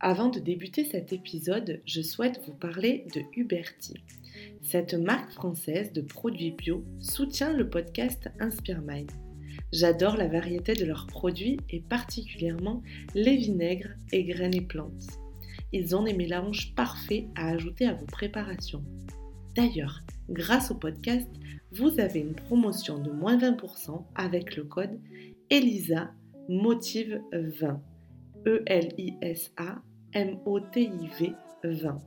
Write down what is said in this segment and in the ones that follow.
Avant de débuter cet épisode, je souhaite vous parler de Huberti. Cette marque française de produits bio soutient le podcast Inspire Mind. J'adore la variété de leurs produits et particulièrement les vinaigres et graines et plantes. Ils ont des mélanges parfaits à ajouter à vos préparations. D'ailleurs, grâce au podcast, vous avez une promotion de moins 20% avec le code ELISA Motive 20. E-L-I-S-A M-O-T-I-V 20.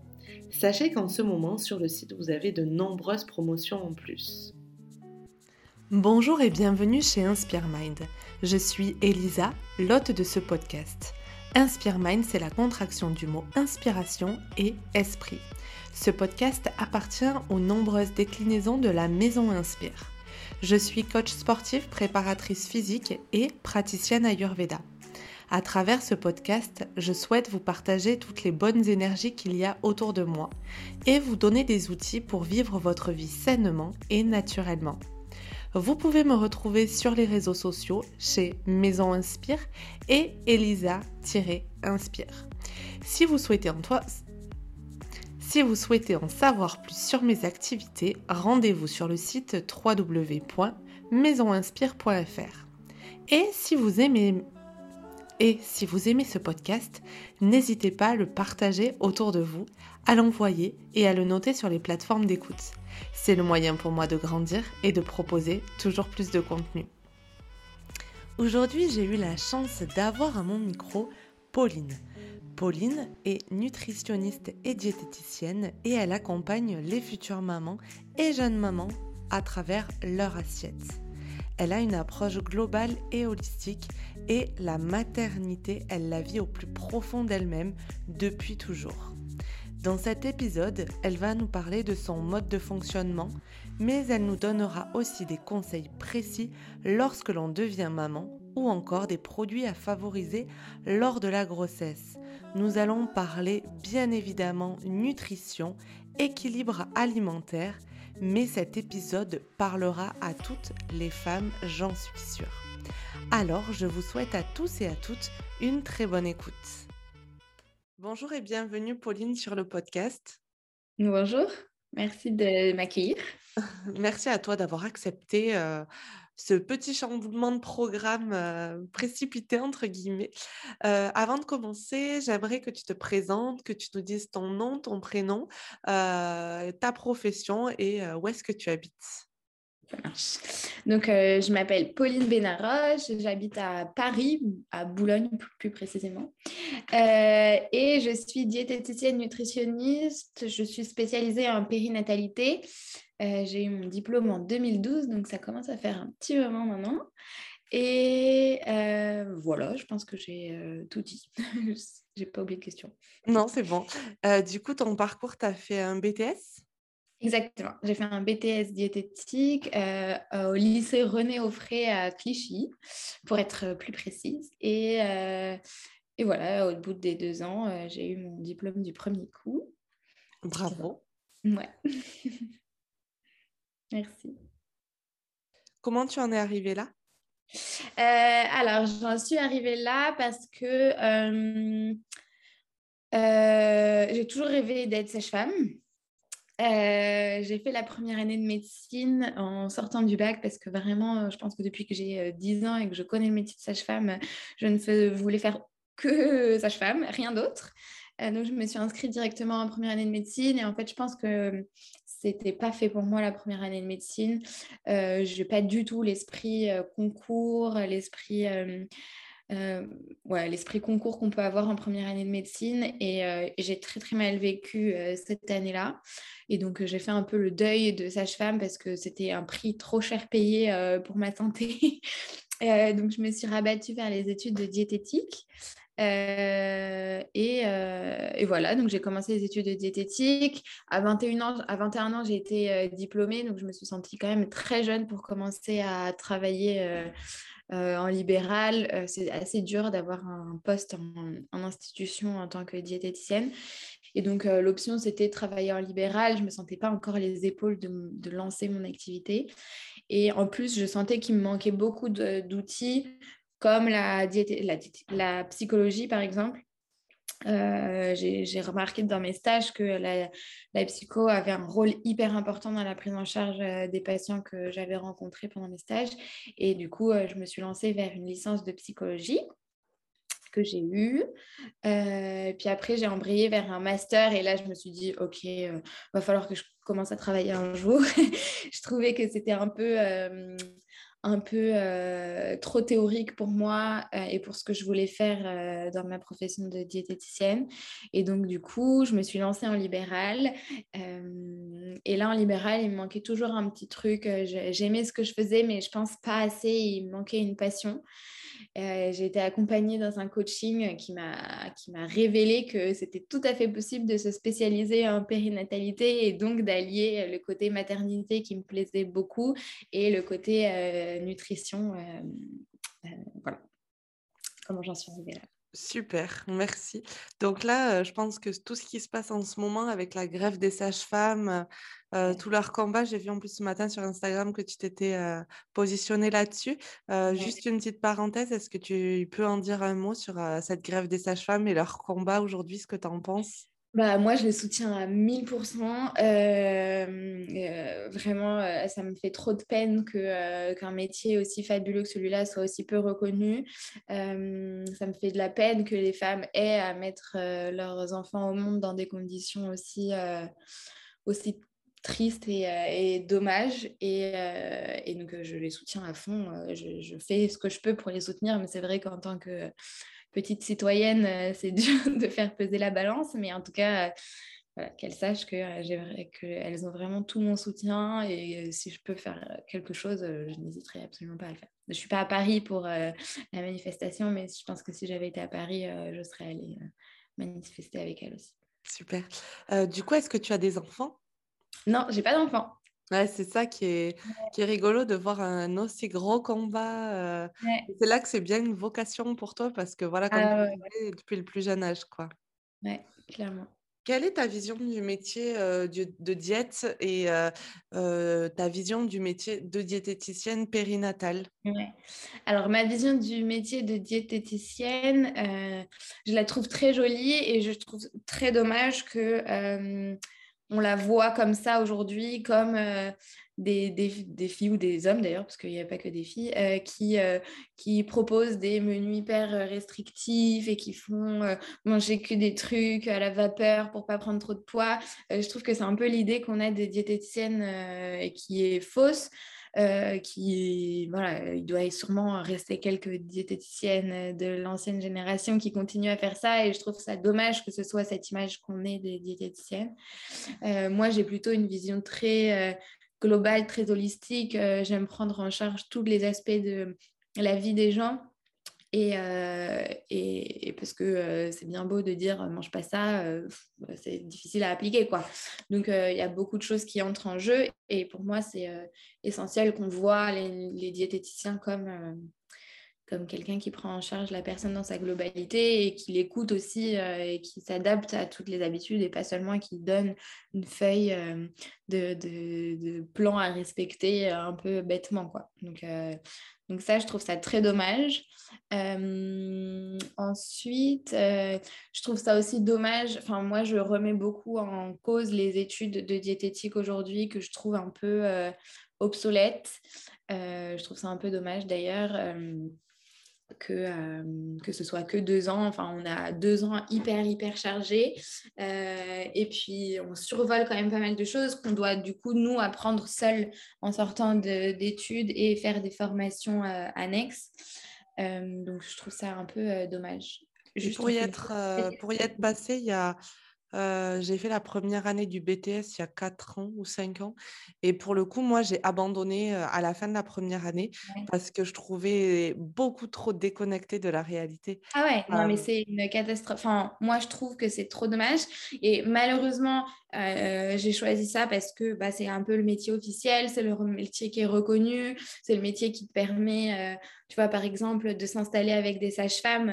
Sachez qu'en ce moment, sur le site, vous avez de nombreuses promotions en plus. Bonjour et bienvenue chez Inspire Mind. Je suis Elisa, l'hôte de ce podcast. Inspire Mind, c'est la contraction du mot inspiration et esprit. Ce podcast appartient aux nombreuses déclinaisons de la Maison Inspire. Je suis coach sportif, préparatrice physique et praticienne Ayurveda. À travers ce podcast, je souhaite vous partager toutes les bonnes énergies qu'il y a autour de moi et vous donner des outils pour vivre votre vie sainement et naturellement. Vous pouvez me retrouver sur les réseaux sociaux chez Maison Inspire et Elisa-Inspire. Si vous souhaitez en si vous souhaitez en savoir plus sur mes activités, rendez-vous sur le site www.maisoninspire.fr. Et si vous aimez et si vous aimez ce podcast, n'hésitez pas à le partager autour de vous, à l'envoyer et à le noter sur les plateformes d'écoute. C'est le moyen pour moi de grandir et de proposer toujours plus de contenu. Aujourd'hui, j'ai eu la chance d'avoir à mon micro Pauline. Pauline est nutritionniste et diététicienne et elle accompagne les futures mamans et jeunes mamans à travers leur assiette. Elle a une approche globale et holistique et la maternité, elle la vit au plus profond d'elle-même depuis toujours. Dans cet épisode, elle va nous parler de son mode de fonctionnement, mais elle nous donnera aussi des conseils précis lorsque l'on devient maman ou encore des produits à favoriser lors de la grossesse. Nous allons parler bien évidemment nutrition, équilibre alimentaire, mais cet épisode parlera à toutes les femmes, j'en suis sûre. Alors, je vous souhaite à tous et à toutes une très bonne écoute. Bonjour et bienvenue Pauline sur le podcast. Bonjour, merci de m'accueillir. Merci à toi d'avoir accepté euh, ce petit chamboulement de programme précipité, entre guillemets. Avant de commencer, j'aimerais que tu te présentes, que tu nous dises ton nom, ton prénom, ta profession et où est-ce que tu habites? Donc, je m'appelle Pauline Benaroche, j'habite à Paris, à Boulogne plus précisément. Et je suis diététicienne nutritionniste. Je suis spécialisée en périnatalité. Euh, j'ai eu mon diplôme en 2012, donc ça commence à faire un petit moment maintenant. Et voilà, je pense que j'ai tout dit. j'ai pas oublié de question. Non, c'est bon. du coup, ton parcours, tu as fait un BTS Exactement. J'ai fait un BTS diététique euh, au lycée René Offray à Clichy, pour être plus précise. Et, euh, et voilà, au bout des deux ans, euh, j'ai eu mon diplôme du premier coup. Bravo. Ouais. Merci. Comment tu en es arrivée là? Alors, j'en suis arrivée là parce que j'ai toujours rêvé d'être sage-femme. Euh, j'ai fait la première année de médecine en sortant du bac parce que vraiment, je pense que depuis que j'ai 10 euh, ans et que je connais le métier de sage-femme, je ne voulais faire que sage-femme, rien d'autre. Euh, donc, je me suis inscrite directement en première année de médecine et en fait, je pense que c'était pas fait pour moi la première année de médecine. je n'ai pas du tout l'esprit concours, l'esprit euh, ouais, concours qu'on peut avoir en première année de médecine. Et, euh, j'ai très très mal vécu euh, cette année-là. Et donc j'ai fait un peu le deuil de sage-femme parce que c'était un prix trop cher payé pour ma santé. donc je me suis rabattue vers les études de diététique. Et, et, voilà, donc j'ai commencé les études de diététique. À 21 ans, à 21 ans j'ai été diplômée, donc je me suis sentie quand même très jeune pour commencer à travailler euh, en libéral, euh, c'est assez dur d'avoir un poste en, institution en tant que diététicienne. Et donc, euh, l'option, c'était travailler en libéral. Je ne me sentais pas encore les épaules de, lancer mon activité. Et en plus, je sentais qu'il me manquait beaucoup d'outils comme la, psychologie, par exemple. j'ai remarqué dans mes stages que la, psycho avait un rôle hyper important dans la prise en charge des patients que j'avais rencontrés pendant mes stages. Et du coup, je me suis lancée vers une licence de psychologie que j'ai eu. Euh, puis après, j'ai embrayé vers un master et là, je me suis dit, OK, euh, va falloir que je commence à travailler un jour. je trouvais que c'était un peu, euh, un peu trop théorique pour moi et pour ce que je voulais faire dans ma profession de diététicienne. Et donc, du coup, je me suis lancée en libéral. et là, en libéral, il me manquait toujours un petit truc. J'aimais ce que je faisais, mais je pense pas assez. Il me manquait une passion. Euh, j'ai été accompagnée dans un coaching qui m'a révélé que c'était tout à fait possible de se spécialiser en périnatalité et donc d'allier le côté maternité qui me plaisait beaucoup et le côté euh, nutrition. Euh, voilà comment j'en suis arrivée là. Super, merci. Donc là, je pense que tout ce qui se passe en ce moment avec la grève des sages-femmes, tout leur combat, j'ai vu en plus ce matin sur Instagram que tu t'étais positionnée là-dessus. Juste une petite parenthèse, est-ce que tu peux en dire un mot sur cette grève des sages-femmes et leur combat aujourd'hui, ce que tu en penses? Bah, moi, je les soutiens à 1000%. Euh, euh, vraiment, euh, ça me fait trop de peine que, qu'un métier aussi fabuleux que celui-là soit aussi peu reconnu. ça me fait de la peine que les femmes aient à mettre leurs enfants au monde dans des conditions aussi, aussi tristes et, et dommages. Et, donc, je les soutiens à fond. Je, fais ce que je peux pour les soutenir, mais c'est vrai qu'en tant que petite citoyenne, euh, c'est dur de faire peser la balance, mais en tout cas, euh, qu'elles sachent euh, qu'elles ont vraiment tout mon soutien et si je peux faire quelque chose, je n'hésiterai absolument pas à le faire. Je ne suis pas à Paris pour la manifestation, mais je pense que si j'avais été à Paris, je serais allée manifester avec elles aussi. Super. du coup, est-ce que tu as des enfants? Non, j'ai pas d'enfants. Ouais, c'est ça qui est, qui est rigolo de voir un aussi gros combat. C'est là que c'est bien une vocation pour toi parce que voilà, comme ah tu depuis le plus jeune âge, quoi. Ouais, clairement. Quelle est ta vision du métier de, diète et ta vision du métier de diététicienne périnatale? Ouais. Alors, ma vision du métier de diététicienne, je la trouve très jolie et je trouve très dommage que on la voit comme ça aujourd'hui, comme euh, des, filles ou des hommes d'ailleurs, parce qu'il n'y a pas que des filles, euh, qui, euh, qui proposent des menus hyper restrictifs et qui font manger que des trucs à la vapeur pour pas prendre trop de poids. je trouve que c'est un peu l'idée qu'on a des diététiciennes et qui est fausse. Euh, qui, voilà, il doit sûrement rester quelques diététiciennes de l'ancienne génération qui continuent à faire ça et je trouve ça dommage que ce soit cette image qu'on ait des diététiciennes. Euh, moi, j'ai plutôt une vision très euh, globale, très holistique. J'aime prendre en charge tous les aspects de la vie des gens euh, et, et, parce que euh, c'est bien beau de dire mange pas ça, euh, c'est difficile à appliquer. quoi. Donc il y a beaucoup de choses qui entrent en jeu et pour moi c'est essentiel qu'on voit les, diététiciens comme, comme quelqu'un qui prend en charge la personne dans sa globalité et qui l'écoute aussi et qui s'adapte à toutes les habitudes et pas seulement qui donne une feuille de, de, de, plan à respecter un peu bêtement. quoi. Donc donc ça, je trouve ça très dommage. Euh, ensuite, euh, je trouve ça aussi dommage. Enfin, moi, je remets beaucoup en cause les études de diététique aujourd'hui que je trouve un peu euh, obsolètes. je trouve ça un peu dommage d'ailleurs que, euh, que ce soit que deux ans. Enfin, on a deux ans hyper, hyper chargés. Euh, et puis, on survole quand même pas mal de choses qu'on doit, du coup, nous, apprendre seuls en sortant d'études et faire des formations euh, annexes. donc, je trouve ça un peu dommage. pour, y être, pour y être passé, il y a j'ai fait la première année du BTS il y a 4 ans ou 5 ans. Et pour le coup, moi, j'ai abandonné à la fin de la première année parce que je trouvais beaucoup trop déconnecté de la réalité. Ah ouais, non, mais c'est une catastrophe. Enfin, moi, je trouve que c'est trop dommage. Et malheureusement, j'ai choisi ça parce que bah, c'est un peu le métier officiel, c'est le métier qui est reconnu, c'est le métier qui te permet tu vois, par exemple, de s'installer avec des sages-femmes.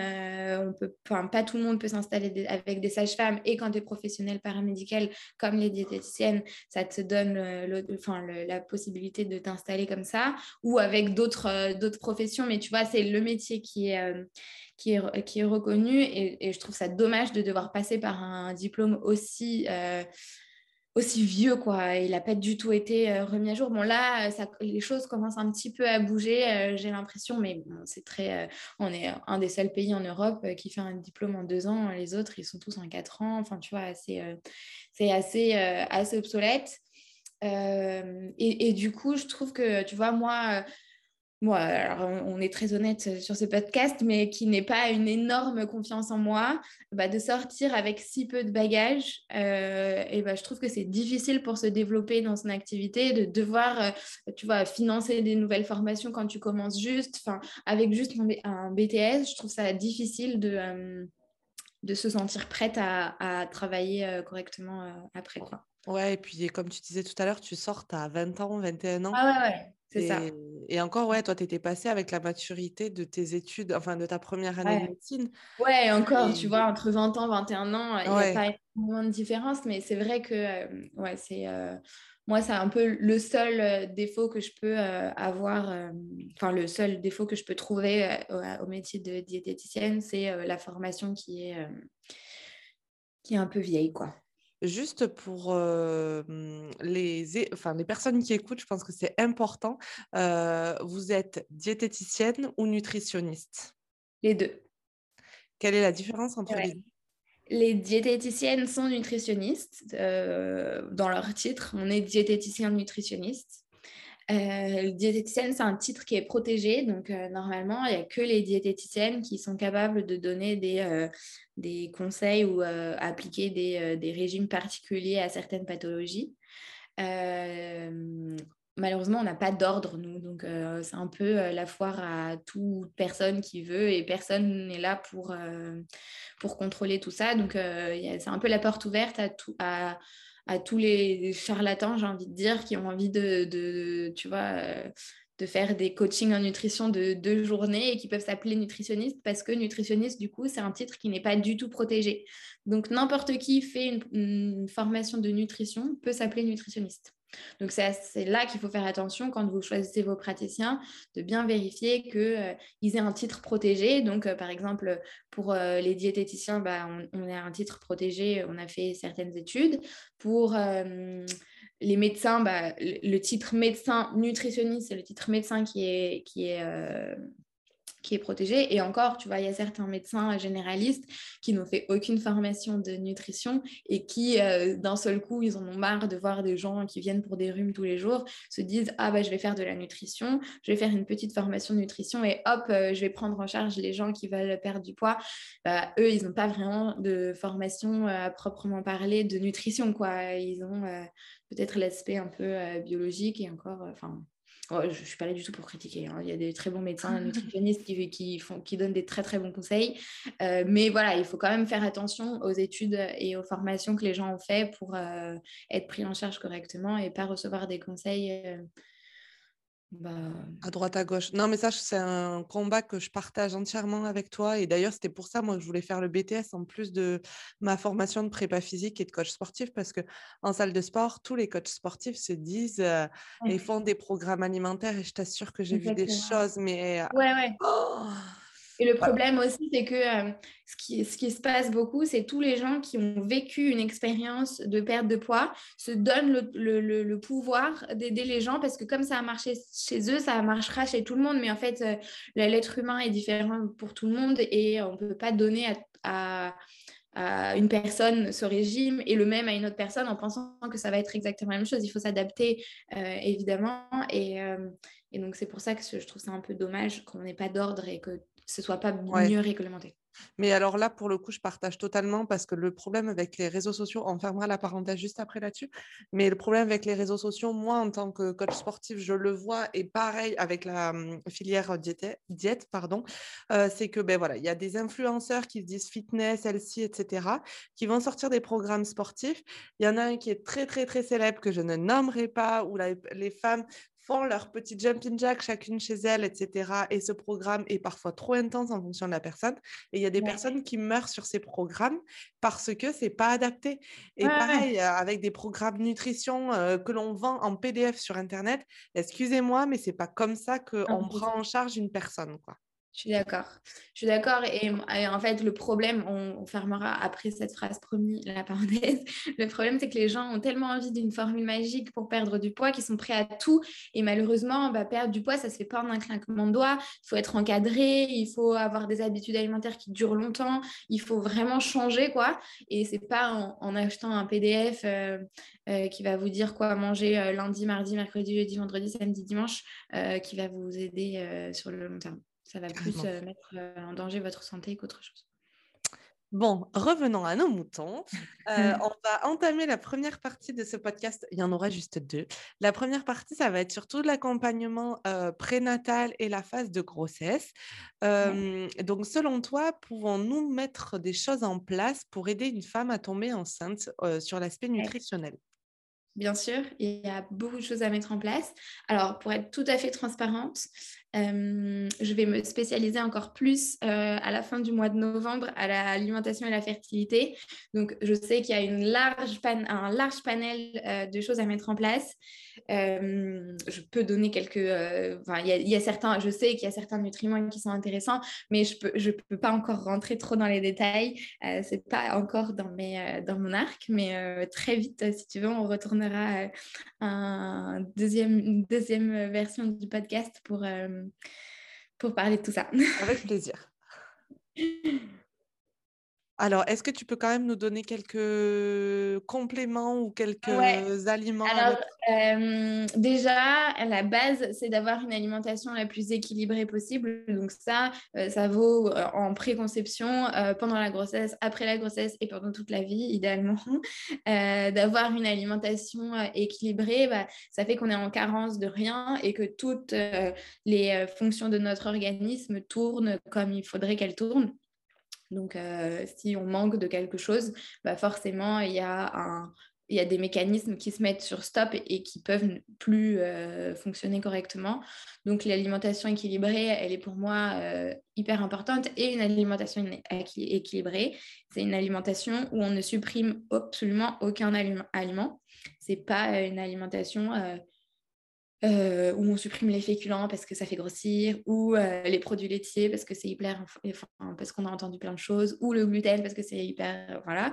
on peut, pas tout le monde peut s'installer avec des sages-femmes. Et quand tu es professionnel paramédical, comme les diététiciennes, ça te donne enfin, la possibilité de t'installer comme ça. Ou avec d'autres d'autres professions. Mais tu vois, c'est le métier qui est, qui est, reconnu. Et, je trouve ça dommage de devoir passer par un diplôme aussi aussi vieux, quoi. Il n'a pas du tout été euh, remis à jour. Bon, là, ça, les choses commencent un petit peu à bouger, euh, j'ai l'impression, mais c'est très. Euh, on est un des seuls pays en Europe qui fait un diplôme en deux ans. Les autres, ils sont tous en quatre ans. Enfin, tu vois, c'est assez, assez obsolète. Et, du coup, je trouve que, tu vois, moi, moi, alors on est très honnête sur ce podcast, mais qui n'est pas une énorme confiance en moi, bah, de sortir avec si peu de bagages, euh, et bah, je trouve que c'est difficile pour se développer dans son activité, de devoir, euh, tu vois, financer des nouvelles formations quand tu commences juste, enfin, avec juste un BTS, je trouve ça difficile de, euh, de se sentir prête à, travailler correctement après, quoi. Ouais, et puis comme tu disais tout à l'heure, tu sors, à 20 ans, 21 ans. Ah ouais, ouais. C'est ça. Et encore, ouais, toi, tu étais passé avec la maturité de tes études, enfin de ta première année de médecine. Ouais, encore, tu vois, entre 20 ans, 21 ans, il n'y a pas énormément de différence, mais c'est vrai que, euh, ouais, c'est. Euh, moi, c'est un peu le seul défaut que je peux avoir, enfin, le seul défaut que je peux trouver au, métier de diététicienne, c'est la formation qui est, qui est un peu vieille, quoi. Juste pour les, enfin, les personnes qui écoutent, je pense que c'est important. vous êtes diététicienne ou nutritionniste? Les deux. Quelle est la différence entre les deux? Les diététiciennes sont nutritionnistes. dans leur titre, on est diététicien nutritionniste. Euh, diététicienne, c'est un titre qui est protégé, donc euh, normalement, il n'y a que les diététiciennes qui sont capables de donner des, euh, des conseils ou appliquer des, des, régimes particuliers à certaines pathologies. malheureusement, on n'a pas d'ordre, nous, donc c'est un peu la foire à toute personne qui veut et personne n'est là pour, pour contrôler tout ça. Donc, c'est un peu la porte ouverte à, tout, à, à tous les charlatans, j'ai envie de dire, qui ont envie euh, de faire des coachings en nutrition de deux journées et qui peuvent s'appeler nutritionniste parce que nutritionniste, du coup, c'est un titre qui n'est pas du tout protégé. Donc, n'importe qui fait une formation de nutrition peut s'appeler nutritionniste. Donc c'est là qu'il faut faire attention quand vous choisissez vos praticiens, de bien vérifier qu'ils euh, aient un titre protégé. Donc euh, par exemple, pour euh, les diététiciens, bah, on, a un titre protégé, on a fait certaines études. Pour les médecins, bah, le, titre médecin nutritionniste, c'est le titre médecin qui est, qui est qui est protégé. Et encore, tu vois, il y a certains médecins généralistes qui n'ont fait aucune formation de nutrition et qui, euh, d'un seul coup, ils en ont marre de voir des gens qui viennent pour des rhumes tous les jours, se disent Ah, bah, je vais faire de la nutrition, je vais faire une petite formation de nutrition et hop, euh, je vais prendre en charge les gens qui veulent perdre du poids. Bah, eux, ils n'ont pas vraiment de formation euh, à proprement parler de nutrition, quoi. Ils ont peut-être l'aspect un peu biologique et encore, enfin, Oh, je ne suis pas là du tout pour critiquer. Hein. Il y a des très bons médecins nutritionnistes qui, qui, font, qui donnent des très très bons conseils. Euh, mais voilà, il faut quand même faire attention aux études et aux formations que les gens ont fait pour euh, être pris en charge correctement et pas recevoir des conseils euh, bah... À droite, à gauche. Non, mais ça, c'est un combat que je partage entièrement avec toi. Et d'ailleurs, c'était pour ça, moi, que je voulais faire le BTS en plus de ma formation de prépa physique et de coach sportif, parce que en salle de sport, tous les coachs sportifs se disent euh, et font des programmes alimentaires. Et je t'assure que j'ai vu des choses, mais. Ouais, ouais. Oh et le problème aussi, c'est que euh, ce, qui, ce qui se passe beaucoup, c'est tous les gens qui ont vécu une expérience de perte de poids se donnent le, le, le, pouvoir d'aider les gens parce que comme ça a marché chez eux, ça marchera chez tout le monde. Mais en fait, euh, l'être humain est différent pour tout le monde et on ne peut pas donner à, à, une personne ce régime et le même à une autre personne en pensant que ça va être exactement la même chose. Il faut s'adapter, euh, évidemment. Et, et donc, c'est pour ça que je trouve ça un peu dommage qu'on n'ait pas d'ordre et que ce soit pas mieux réglementé. Mais alors là, pour le coup, je partage totalement parce que le problème avec les réseaux sociaux, on fermera la parenthèse juste après là-dessus, mais le problème avec les réseaux sociaux, moi, en tant que coach sportif, je le vois, et pareil avec la hum, filière diète, diète pardon, euh, c'est que ben voilà, il y a des influenceurs qui se disent fitness, healthy, etc., qui vont sortir des programmes sportifs. Il y en a un qui est très, très, très célèbre que je ne nommerai pas, où les femmes font leur petit jumping jack chacune chez elles, etc. Et ce programme est parfois trop intense en fonction de la personne. Et il y a des personnes qui meurent sur ces programmes parce que c'est pas adapté. Et pareil, euh, avec des programmes nutrition euh, que l'on vend en PDF sur Internet, excusez-moi, mais c'est pas comme ça qu'on prend en charge une personne. Quoi. Je suis d'accord. Je suis d'accord. Et, en fait, le problème, on, fermera après cette phrase promis la parenthèse. Le problème, c'est que les gens ont tellement envie d'une formule magique pour perdre du poids qu'ils sont prêts à tout. Et malheureusement, bah, perdre du poids, ça se fait pas en un claquement de doigts. Il faut être encadré, il faut avoir des habitudes alimentaires qui durent longtemps. Il faut vraiment changer, quoi. Et c'est pas en, achetant un PDF euh, euh, qui va vous dire quoi manger euh, lundi, mardi, mercredi, jeudi, vendredi, samedi, dimanche, qui va vous aider sur le long terme. Ça va plus euh, mettre euh, en danger votre santé qu'autre chose. Bon, revenons à nos moutons. Euh, on va entamer la première partie de ce podcast. Il y en aura juste deux. La première partie, ça va être surtout l'accompagnement prénatal et la phase de grossesse. donc, selon toi, pouvons-nous mettre des choses en place pour aider une femme à tomber enceinte sur l'aspect nutritionnel? Bien sûr, il y a beaucoup de choses à mettre en place. Alors, pour être tout à fait transparente, euh, je vais me spécialiser encore plus euh, à la fin du mois de novembre à l'alimentation et la fertilité. Donc, je sais qu'il y a une large un large panel euh, de choses à mettre en place. je peux donner quelques... il, y a, certains, je sais qu'il y a certains nutriments qui sont intéressants, mais je ne peux, je peux pas encore rentrer trop dans les détails. Ce n'est pas encore dans, mes, dans mon arc, mais très vite, si tu veux, on retournera un deuxième, une deuxième version du podcast pour pour parler de tout ça. Avec plaisir. Alors, est-ce que tu peux quand même nous donner quelques compléments ou quelques aliments Alors, euh, déjà, la base, c'est d'avoir une alimentation la plus équilibrée possible. Donc ça, euh, ça vaut euh, en préconception, pendant la grossesse, après la grossesse et pendant toute la vie, idéalement. d'avoir une alimentation équilibrée, bah, ça fait qu'on est en carence de rien et que toutes les fonctions de notre organisme tournent comme il faudrait qu'elles tournent. Donc, euh, si on manque de quelque chose, bah forcément, il y, a y a des mécanismes qui se mettent sur stop et, qui peuvent plus euh, fonctionner correctement. Donc, l'alimentation équilibrée, elle est pour moi euh, hyper importante. Et une alimentation équilibrée, c'est une alimentation où on ne supprime absolument aucun aliment. Ce n'est pas une alimentation où on supprime les féculents parce que ça fait grossir, ou euh, les produits laitiers parce que c'est hyper, parce qu'on a entendu plein de choses, ou le gluten parce que c'est hyper, voilà.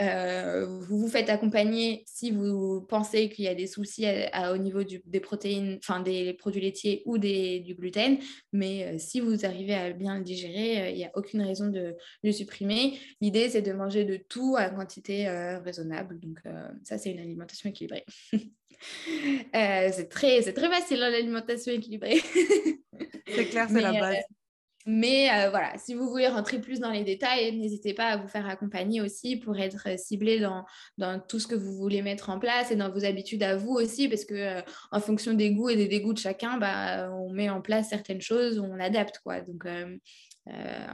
Euh, vous vous faites accompagner si vous pensez qu'il y a des soucis au niveau des protéines, enfin des produits laitiers ou des, du gluten, mais si vous arrivez à bien le digérer, il n'y a aucune raison de le supprimer. L'idée, c'est de manger de tout à quantité raisonnable. Donc ça, c'est une alimentation équilibrée. Euh, c'est très, très facile hein, l'alimentation équilibrée. c'est clair, c'est la euh, base. mais euh, voilà, si vous voulez rentrer plus dans les détails, n'hésitez pas à vous faire accompagner aussi pour être ciblé dans, dans, tout ce que vous voulez mettre en place et dans vos habitudes à vous aussi, parce que en fonction des goûts et des dégoûts de chacun, bah, on met en place certaines choses, on adapte quoi. Donc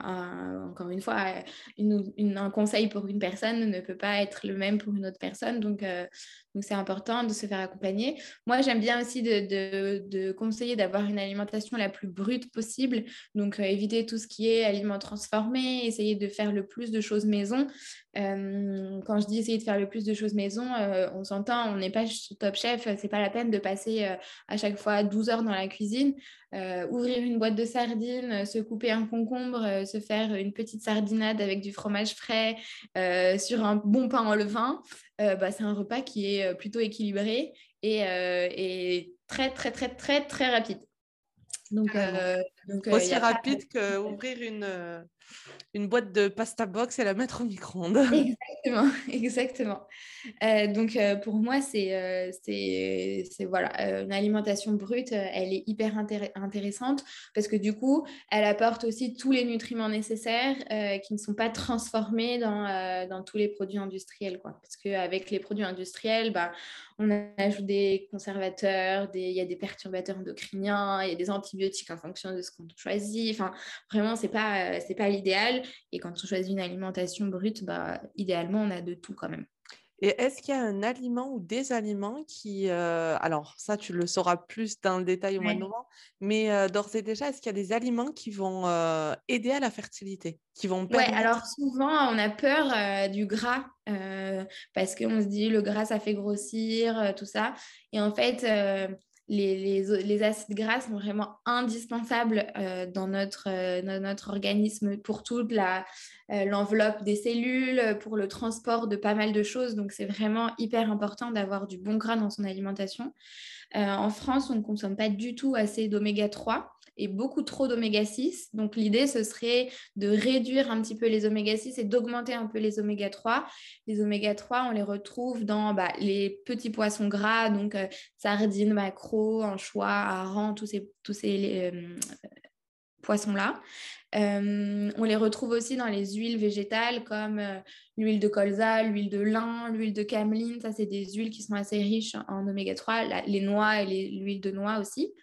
encore une fois, un conseil pour une personne ne peut pas être le même pour une autre personne. Donc, donc, c'est important de se faire accompagner. Moi, j'aime bien aussi de, conseiller d'avoir une alimentation la plus brute possible. Donc, euh, éviter tout ce qui est aliments transformés, essayer de faire le plus de choses maison. Euh, quand je dis essayer de faire le plus de choses maison, euh, on s'entend, on n'est pas top chef, c'est pas la peine de passer à chaque fois 12 heures dans la cuisine. ouvrir une boîte de sardines, se couper un concombre, se faire une petite sardinade avec du fromage frais sur un bon pain en levain. Euh, bah, c'est un repas qui est euh, plutôt équilibré et, euh, et, très, très, très, très, très rapide. Donc, donc Aussi rapide qu'ouvrir une, une boîte de pasta box et la mettre au micro-ondes. Exactement, exactement. Euh, donc euh, pour moi, c'est euh, voilà, une alimentation brute, elle est hyper intéressante parce que du coup, elle apporte aussi tous les nutriments nécessaires qui ne sont pas transformés dans, dans tous les produits industriels. Quoi. Parce qu'avec les produits industriels, bah, on ajoute des conservateurs, des, il y a des perturbateurs endocriniens, il y a des antibiotiques en fonction de ce qu'on choisit. Enfin, vraiment, ce n'est pas, pas idéal. Et quand on choisit une alimentation brute, bah, idéalement, on a de tout quand même. Et est-ce qu'il y a un aliment ou des aliments qui, euh, alors ça tu le sauras plus dans le détail au mois de novembre, mais euh, d'ores et déjà, est-ce qu'il y a des aliments qui vont euh, aider à la fertilité, qui vont permettre... alors souvent on a peur du gras parce qu'on se dit le gras ça fait grossir, tout ça. Et en fait, les, acides gras sont vraiment indispensables euh, dans, notre, euh, notre organisme pour toute euh, l'enveloppe des cellules, pour le transport de pas mal de choses. Donc, c'est vraiment hyper important d'avoir du bon gras dans son alimentation. en France, on ne consomme pas du tout assez d'oméga 3 et beaucoup trop d'oméga 6. Donc l'idée, ce serait de réduire un petit peu les oméga 6 et d'augmenter un peu les oméga 3. Les oméga 3, on les retrouve dans bah, les petits poissons gras, donc euh, sardines, maquereaux, anchois, harengs, tous ces, tous ces euh, poissons-là. Euh, on les retrouve aussi dans les huiles végétales comme l'huile de colza, l'huile de lin, l'huile de cameline. Ça, c'est des huiles qui sont assez riches en oméga 3, les noix et l'huile de noix aussi.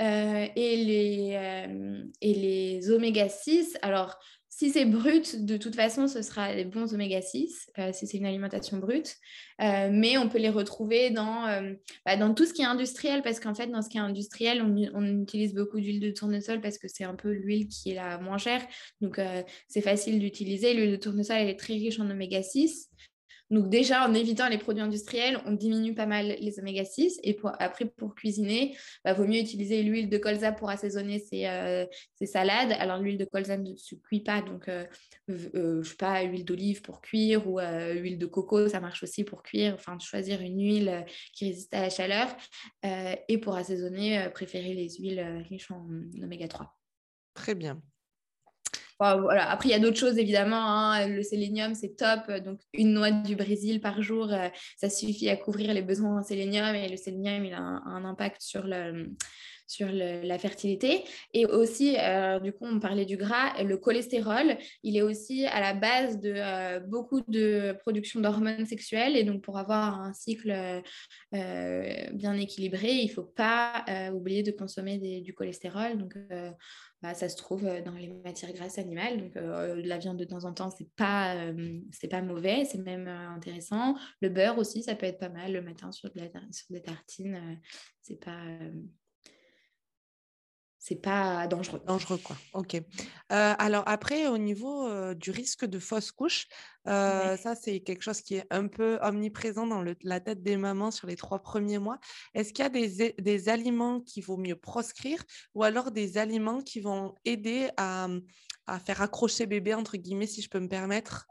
Euh, et, les, euh, les oméga 6. Alors, si c'est brut, de toute façon, ce sera les bons oméga 6, euh, si c'est une alimentation brute. mais on peut les retrouver dans, bah, dans tout ce qui est industriel, parce qu'en fait, dans ce qui est industriel, on, on utilise beaucoup d'huile de tournesol parce que c'est un peu l'huile qui est la moins chère. Donc, c'est facile d'utiliser. L'huile de tournesol, elle est très riche en oméga 6. Donc déjà, en évitant les produits industriels, on diminue pas mal les oméga 6. Et après, pour cuisiner, bah, vaut mieux utiliser l'huile de colza pour assaisonner ses, euh, salades. Alors l'huile de colza ne se cuit pas, donc euh, euh, je sais pas, huile d'olive pour cuire ou huile de coco, ça marche aussi pour cuire. Enfin, choisir une huile qui résiste à la chaleur. et pour assaisonner, préférer les huiles riches en oméga 3. Très bien. Après, il y a d'autres choses, évidemment. Hein. Le sélénium, c'est top. Donc, une noix du Brésil par jour, euh, ça suffit à couvrir les besoins en sélénium. Et le sélénium, il a un, impact sur, le, sur la fertilité. Et aussi, euh, du coup, on parlait du gras. Le cholestérol, il est aussi à la base de euh, beaucoup de production d'hormones sexuelles. Et donc, pour avoir un cycle bien équilibré, il ne faut pas oublier de consommer du cholestérol. Donc, bah, ça se trouve euh, dans les matières grasses animales. Donc, euh, la viande de temps en temps, c'est pas, euh, c'est pas mauvais, c'est même intéressant. Le beurre aussi, ça peut être pas mal le matin sur, de sur des tartines. c'est pas c'est pas dangereux. Dangereux, quoi. OK. alors après, au niveau du risque de fausse couche, ça, c'est quelque chose qui est un peu omniprésent dans la tête des mamans sur les trois premiers mois. Est-ce qu'il y a des, des aliments qu'il vaut mieux proscrire ou alors des aliments qui vont aider à, à faire accrocher bébé, entre guillemets, si je peux me permettre?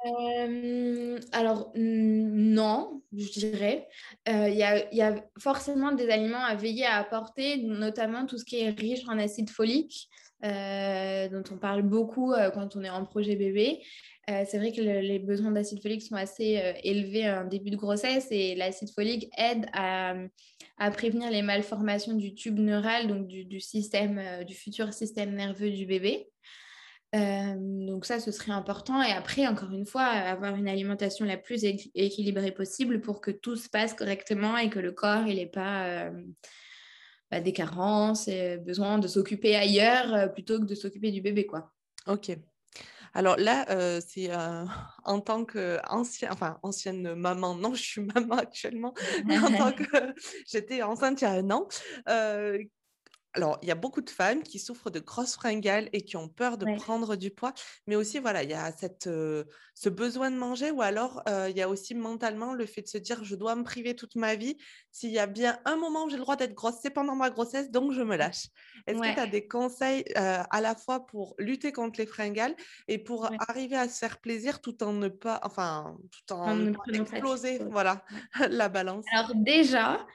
Alors, non, je dirais. Il y, a, y, a, forcément des aliments à veiller à apporter, notamment tout ce qui est riche en acide folique, euh, dont on parle beaucoup quand on est en projet bébé. Euh, c'est vrai que les besoins d'acide folique sont assez élevés en début de grossesse et l'acide folique aide à, prévenir les malformations du tube neural, donc du, système, du futur système nerveux du bébé. Euh, donc ça, ce serait important. Et après, encore une fois, avoir une alimentation la plus équilibrée possible pour que tout se passe correctement et que le corps n'ait pas euh, bah, des carences et besoin de s'occuper ailleurs euh, plutôt que de s'occuper du bébé. quoi. Ok. Alors là, c'est en tant que enfin ancienne maman, non, je suis maman actuellement, mais en tant que j'étais enceinte il y a un an, alors, il y a beaucoup de femmes qui souffrent de grosses fringales et qui ont peur de prendre du poids, mais aussi, voilà, il y a cette, ce besoin de manger ou alors il y a aussi mentalement le fait de se dire je dois me priver toute ma vie. S'il y a bien un moment où j'ai le droit d'être grosse, c'est pendant ma grossesse, donc je me lâche. Est-ce que tu as des conseils à la fois pour lutter contre les fringales et pour arriver à se faire plaisir tout en ne pas, enfin, tout en, ne pas exploser, voilà, la balance? Alors déjà,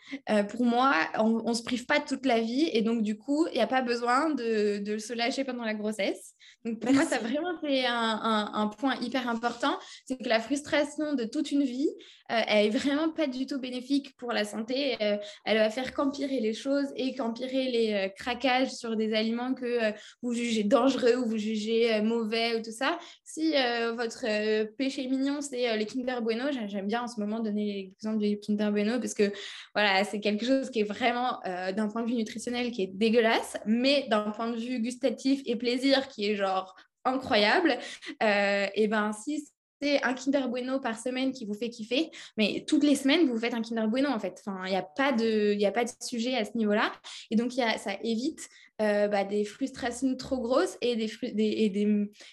pour moi, on, ne se prive pas toute la vie et donc du coup, il n'y a pas besoin de, se lâcher pendant la grossesse. Donc pour moi, ça a vraiment été un, point hyper important, c'est que la frustration de toute une vie, euh, elle est vraiment pas du tout bénéfique pour la santé. Euh, elle va faire qu'empirer les choses et qu'empirer les euh, craquages sur des aliments que vous jugez dangereux ou vous jugez mauvais ou tout ça. Si votre péché mignon, c'est les Kinder Bueno, j'aime bien en ce moment donner l'exemple du Kinder Bueno parce que voilà, c'est quelque chose qui est vraiment d'un point de vue nutritionnel qui est dégueulasse, mais d'un point de vue gustatif et plaisir qui est genre incroyable. et ben si un Kinder Bueno par semaine qui vous fait kiffer, mais toutes les semaines, vous faites un Kinder Bueno en fait. Enfin, il n'y a, pas de, a pas de sujet à ce niveau-là. Et donc, y a, ça évite euh, bah, des frustrations trop grosses et des,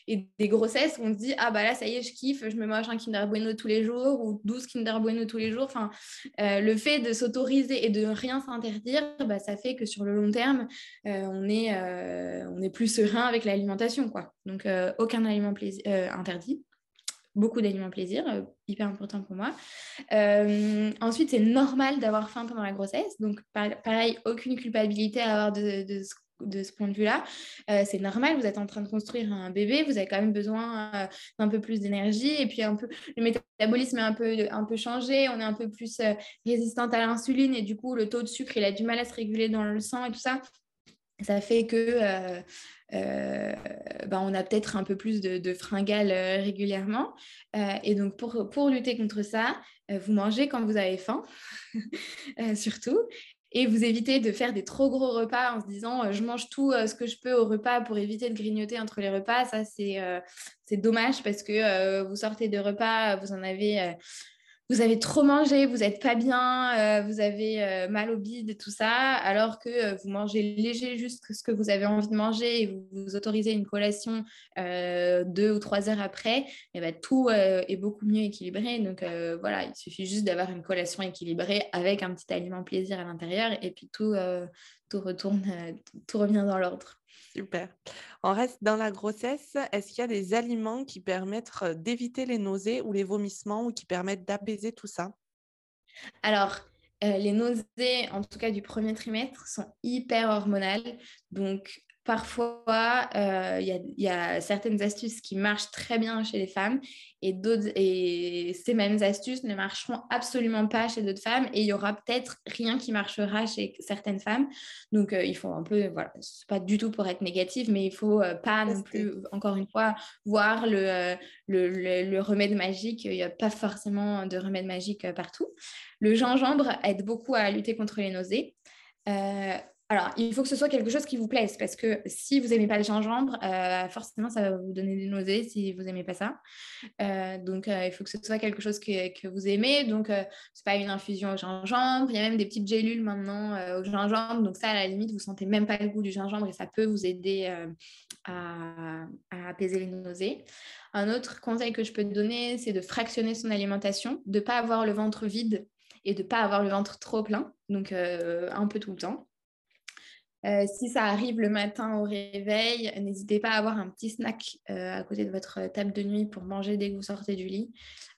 et, des, grossesses où on se dit Ah bah là, ça y est, je kiffe, je me mange un Kinder Bueno tous les jours ou 12 Kinder Bueno tous les jours. Enfin, euh, le fait de s'autoriser et de rien s'interdire, bah, ça fait que sur le long terme, euh, on, est, on est plus serein avec l'alimentation. quoi. Donc, aucun aliment interdit beaucoup d'aliments plaisir, euh, hyper important pour moi. Euh, ensuite, c'est normal d'avoir faim pendant la grossesse. Donc, pareil, aucune culpabilité à avoir de, de, ce point de vue-là. Euh, c'est normal, vous êtes en train de construire un bébé, vous avez quand même besoin d'un peu plus d'énergie et puis un peu le métabolisme est un peu, un peu changé, on est un peu plus résistante à l'insuline et du coup le taux de sucre il a du mal à se réguler dans le sang et tout ça. Ça fait que euh, ben, on a peut-être un peu plus de, fringales euh, régulièrement. Euh, et donc, pour, pour, lutter contre ça, vous mangez quand vous avez faim, surtout. Et vous évitez de faire des trop gros repas en se disant je mange tout ce que je peux au repas pour éviter de grignoter entre les repas. Ça, c'est dommage parce que vous sortez de repas, vous en avez vous avez trop mangé, vous n'êtes pas bien, euh, vous avez euh, mal au bide et tout ça, alors que euh, vous mangez léger juste ce que vous avez envie de manger et vous, vous autorisez une collation deux ou trois heures après, et eh ben, tout est beaucoup mieux équilibré. Donc voilà, il suffit juste d'avoir une collation équilibrée avec un petit aliment plaisir à l'intérieur et puis tout, tout retourne, tout revient dans l'ordre. Super. On reste dans la grossesse. Est-ce qu'il y a des aliments qui permettent d'éviter les nausées ou les vomissements ou qui permettent d'apaiser tout ça? Alors, les nausées, en tout cas du premier trimestre, sont hyper hormonales. Donc, Parfois, euh, il y, a certaines astuces qui marchent très bien chez les femmes et, d'autres, et ces mêmes astuces ne marcheront absolument pas chez d'autres femmes et il y aura peut-être rien qui marchera chez certaines femmes. Donc, euh, il faut un peu, voilà, c'est pas du tout pour être négatif, mais il faut euh, pas non plus, encore une fois, voir le, le, remède magique. Il n'y a pas forcément de remède magique partout. Le gingembre aide beaucoup à lutter contre les nausées. Alors, il faut que ce soit quelque chose qui vous plaise parce que si vous n'aimez pas le gingembre, euh, forcément, ça va vous donner des nausées si vous n'aimez pas ça. Euh, donc, euh, il faut que ce soit quelque chose que, vous aimez. Donc, ce n'est pas une infusion au gingembre. Il y a même des petites gélules maintenant au gingembre. Donc, ça, à la limite, vous ne sentez même pas le goût du gingembre et ça peut vous aider à, apaiser les nausées. Un autre conseil que je peux donner, c'est de fractionner son alimentation, de ne pas avoir le ventre vide et de ne pas avoir le ventre trop plein. Donc, un peu tout le temps. Euh, si ça arrive le matin au réveil, n'hésitez pas à avoir un petit snack euh, à côté de votre table de nuit pour manger dès que vous sortez du lit.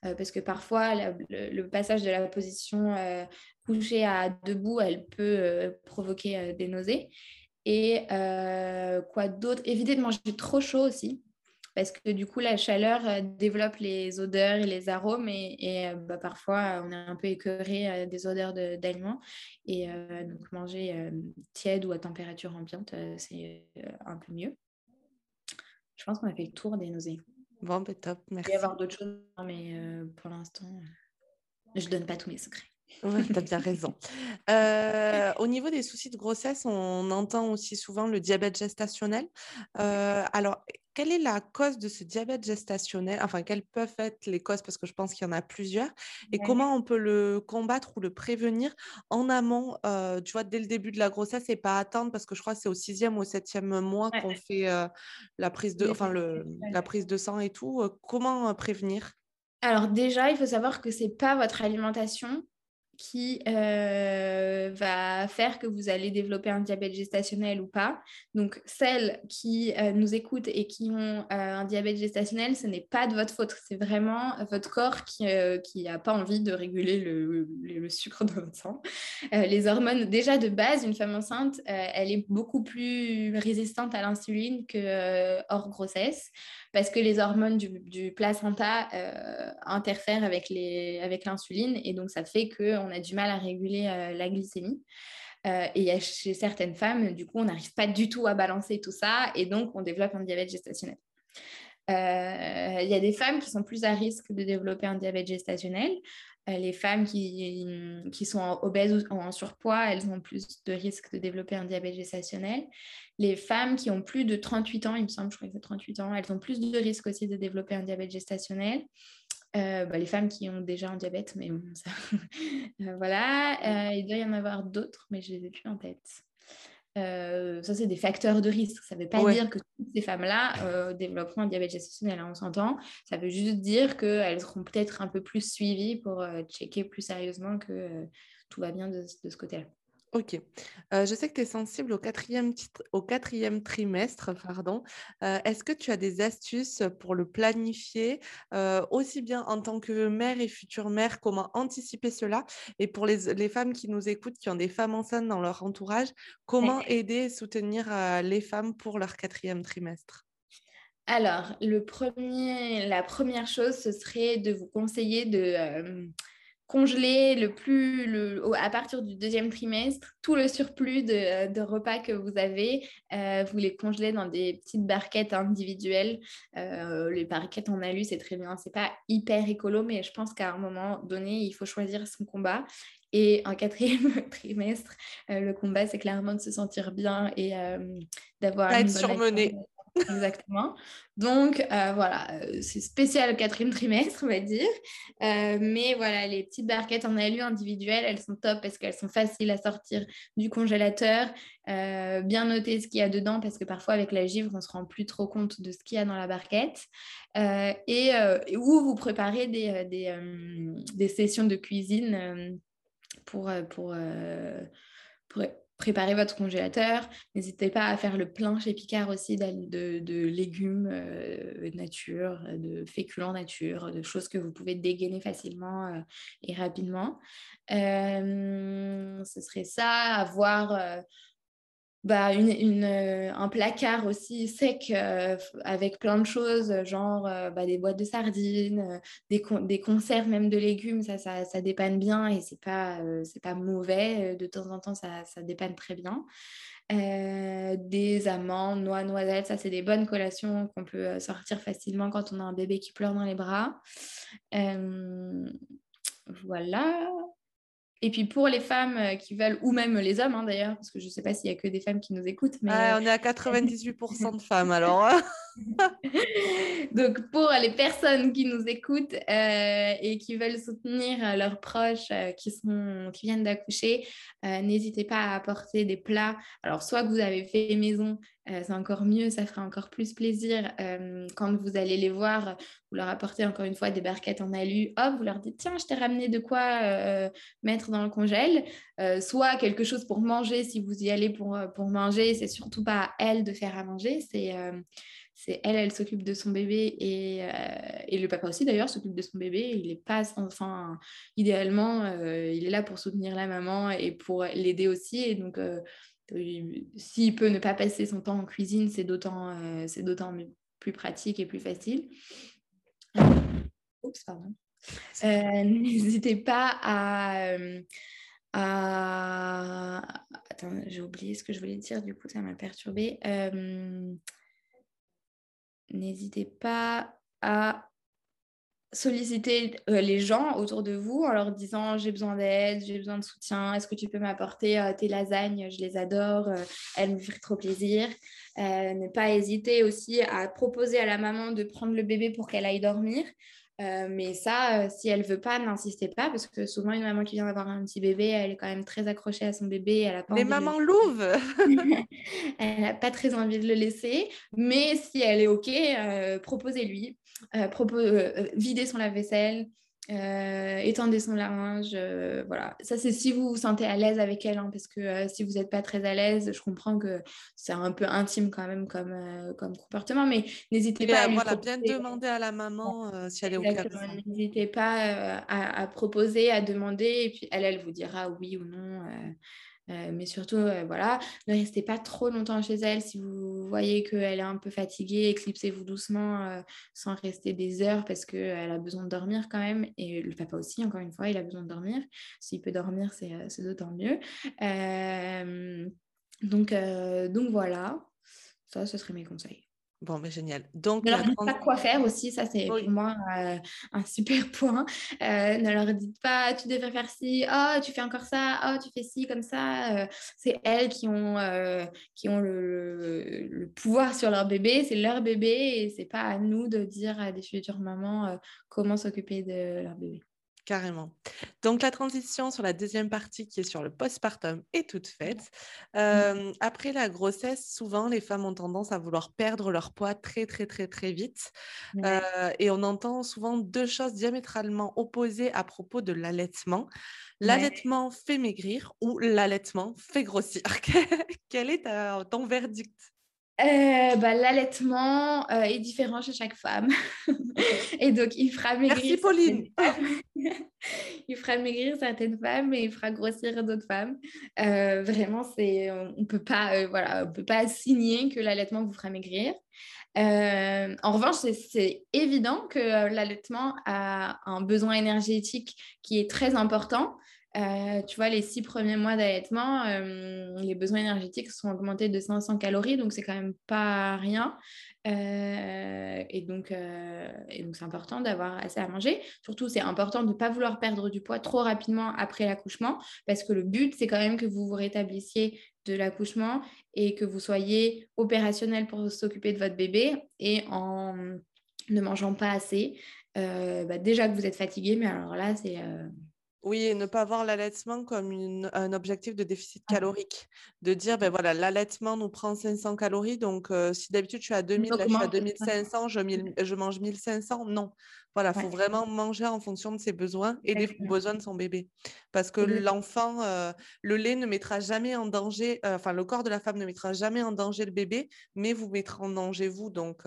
Euh, parce que parfois, le, passage de la position couchée à debout, elle peut provoquer des nausées. Et quoi d'autre? Évitez de manger trop chaud aussi parce que du coup, la chaleur euh, développe les odeurs et les arômes et, euh, bah, parfois, on est un peu écœuré euh, des odeurs d'aliments. Et donc, manger tiède ou à température ambiante, c'est un peu mieux. Je pense qu'on a fait le tour des nausées. Bon, ben top, merci. Il y avoir d'autres choses, mais pour l'instant, je ne donne pas tous mes secrets. Oui, tu as bien raison. au niveau des soucis de grossesse, on entend aussi souvent le diabète gestationnel. alors, quelle est la cause de ce diabète gestationnel? Enfin, quelles peuvent être les causes? Parce que je pense qu'il y en a plusieurs. Et comment on peut le combattre ou le prévenir en amont, euh, tu vois, dès le début de la grossesse et pas attendre Parce que je crois que c'est au sixième ou au septième mois qu'on fait euh, la, prise de, enfin, le, la prise de sang et tout. Euh, comment prévenir? Alors déjà, il faut savoir que ce n'est pas votre alimentation qui euh, va faire que vous allez développer un diabète gestationnel ou pas. Donc, celles qui euh, nous écoutent et qui ont euh, un diabète gestationnel, ce n'est pas de votre faute. C'est vraiment votre corps qui n'a pas envie de réguler le, le, sucre dans votre sang. les hormones, déjà de base, une femme enceinte, elle est beaucoup plus résistante à l'insuline que hors grossesse parce que les hormones du, placenta euh, interfèrent avec l'insuline avec et donc ça fait qu'on a du mal à réguler euh, la glycémie. Euh, et chez certaines femmes, du coup, on n'arrive pas du tout à balancer tout ça et donc on développe un diabète gestationnel. Il y a des femmes qui sont plus à risque de développer un diabète gestationnel. Euh, les femmes qui, qui sont obèses ou en surpoids, elles ont plus de risque de développer un diabète gestationnel. Les femmes qui ont plus de 38 ans, il me semble, je crois que c'est 38 ans, elles ont plus de risque aussi de développer un diabète gestationnel. Euh, bah, les femmes qui ont déjà un diabète, mais bon, ça... voilà. il doit y en avoir d'autres, mais je les ai plus en tête. Euh, ça, c'est des facteurs de risque. Ça ne veut pas dire que toutes ces femmes-là euh, développeront un diabète gestationnel, hein, on s'entend. Ça veut juste dire qu'elles seront peut-être un peu plus suivies pour euh, checker plus sérieusement que tout va bien de ce côté-là. Ok. je sais que tu es sensible au quatrième, au quatrième trimestre. Pardon. Est-ce que tu as des astuces pour le planifier, aussi bien en tant que mère et future mère, comment anticiper cela? Et pour les, les, femmes qui nous écoutent, qui ont des femmes enceintes dans leur entourage, comment aider et soutenir les femmes pour leur quatrième trimestre? Alors, le premier, la première chose, ce serait de vous conseiller de, congeler le plus, le, à partir du deuxième trimestre, tout le surplus de, repas que vous avez, euh, vous les congelez dans des petites barquettes individuelles. Euh, les barquettes en alu, c'est très bien. C'est pas hyper écolo, mais je pense qu'à un moment donné, il faut choisir son combat. Et en quatrième trimestre, euh, le combat, c'est clairement de se sentir bien et d'avoir... Être surmené. Exactement. Donc, euh, voilà, euh, c'est spécial quatrième trimestre, on va dire. Euh, mais voilà, les petites barquettes en alu individuelles, elles sont top parce qu'elles sont faciles à sortir du congélateur. bien noter ce qu'il y a dedans parce que parfois, avec la givre, on ne se rend plus trop compte de ce qu'il y a dans la barquette. et où vous préparez des, des, des sessions de cuisine pour, pour, pour préparez votre congélateur. N'hésitez pas à faire le plein chez Picard aussi de, légumes euh, nature, de féculents nature, de choses que vous pouvez dégainer facilement euh, et rapidement. Euh, ce serait ça, avoir bah, euh, un placard aussi sec euh, avec plein de choses, genre euh, bah, des boîtes de sardines, des, des, conserves même de légumes, ça, ça, ça dépanne bien et c'est pas, pas mauvais. De temps en temps, ça, ça dépanne très bien. des amandes, noix, noisettes, ça c'est des bonnes collations qu'on peut sortir facilement quand on a un bébé qui pleure dans les bras. voilà. Et puis pour les femmes euh, qui veulent, ou même les hommes hein, d'ailleurs, parce que je ne sais pas s'il n'y a que des femmes qui nous écoutent. Mais... on est à 98% de femmes alors. Donc pour les personnes qui nous écoutent euh, et qui veulent soutenir euh, leurs proches qui, sont, qui viennent d'accoucher, n'hésitez pas à apporter des plats. Alors soit que vous avez fait maison, euh, c'est encore mieux, ça fera encore plus plaisir euh, quand vous allez les voir, vous leur apportez encore une fois des barquettes en alu, hop, vous leur dites tiens, je t'ai ramené de quoi euh, mettre dans le congèle, soit quelque chose pour manger si vous y allez pour, pour manger, c'est surtout pas à elle de faire à manger, c'est c'est elle, elle s'occupe de son bébé et, et le papa aussi d'ailleurs s'occupe de son bébé. Il est pas, enfin, idéalement, il est là pour soutenir la maman et pour l'aider aussi. Et donc, s'il peut ne pas passer son temps en cuisine, c'est d'autant, euh, c'est d'autant plus pratique et plus facile. Oups, pardon. Euh, n'hésitez pas à, euh, à... Attends, j'ai oublié ce que je voulais dire, du coup, ça m'a perturbé. N'hésitez pas à solliciter euh, les gens autour de vous en leur disant j'ai besoin d'aide, j'ai besoin de soutien, est-ce que tu peux m'apporter euh, tes lasagnes, je les adore, euh, elles me font trop plaisir. ne pas hésiter aussi à proposer à la maman de prendre le bébé pour qu'elle aille dormir. Mais ça, si elle veut pas, n'insistez pas parce que souvent une maman qui vient d'avoir un petit bébé, elle est quand même très accrochée à son bébé. Elle a pas Les mamans louves Elle n'a pas très envie de le laisser, mais si elle est OK, proposez-lui. Euh, propos, euh, euh, vider son lave-vaisselle, étendre son linge. voilà, ça c'est si vous vous sentez à l'aise avec elle, hein, parce que si vous n'êtes pas très à l'aise, je comprends que c'est un peu intime quand même comme, comme comportement, mais n'hésitez pas à, lui voilà, bien demander à la maman si elle est OK. N'hésitez pas à, à, proposer, à demander, et puis elle, elle vous dira oui ou non. Euh, mais surtout, euh, voilà, ne restez pas trop longtemps chez elle. Si vous voyez qu'elle est un peu fatiguée, éclipsez-vous doucement euh, sans rester des heures parce qu'elle a besoin de dormir quand même. Et le papa aussi, encore une fois, il a besoin de dormir. S'il peut dormir, c'est d'autant mieux. donc, donc voilà, ça, ce serait mes conseils. Bon, mais génial. Donc, ne leur dites pas quoi faire aussi, ça c'est pour moi euh, un super point. Euh, ne leur dites pas tu devrais faire ci, oh tu fais encore ça, oh tu fais ci comme ça. Euh, c'est elles qui ont, qui ont le, le, pouvoir sur leur bébé, c'est leur bébé et c'est pas à nous de dire à des futures mamans comment s'occuper de leur bébé. Carrément. Donc la transition sur la deuxième partie qui est sur le postpartum est toute faite. Mmh. après la grossesse, souvent les femmes ont tendance à vouloir perdre leur poids très très très très vite. et on entend souvent deux choses diamétralement opposées à propos de l'allaitement. L'allaitement fait maigrir ou l'allaitement fait grossir. Quel est ton verdict? Euh, bah, L'allaitement euh, est différent chez chaque femme. et donc, il fera maigrir. Merci, Pauline. il fera maigrir certaines femmes et il fera grossir d'autres femmes. Euh, vraiment, c'est, on ne peut pas, voilà, on peut pas signer que l'allaitement vous fera maigrir. en revanche, c'est évident que l'allaitement a un besoin énergétique qui est très important. Euh, tu vois, les six premiers mois d'allaitement, euh, les besoins énergétiques sont augmentés de 500 calories, donc c'est quand même pas rien. Euh, et donc, c'est important d'avoir assez à manger. Surtout, c'est important de ne pas vouloir perdre du poids trop rapidement après l'accouchement, parce que le but, c'est quand même que vous vous rétablissiez de l'accouchement et que vous soyez opérationnel pour s'occuper de votre bébé et en ne mangeant pas assez. Bah, déjà que vous êtes fatigué, mais alors là, c'est oui, et ne pas voir l'allaitement comme un objectif de déficit ah. calorique. De dire, ben voilà, l'allaitement nous prend 500 calories, donc euh, si d'habitude je suis à 2000, là, je suis à 2500, je, je mange 1500. Non, voilà, il faut vraiment manger en fonction de ses besoins et des besoins de son bébé. Parce que l'enfant, euh, le lait ne mettra jamais en danger, euh, enfin, le corps de la femme ne mettra jamais en danger le bébé, mais vous mettra en danger vous, donc.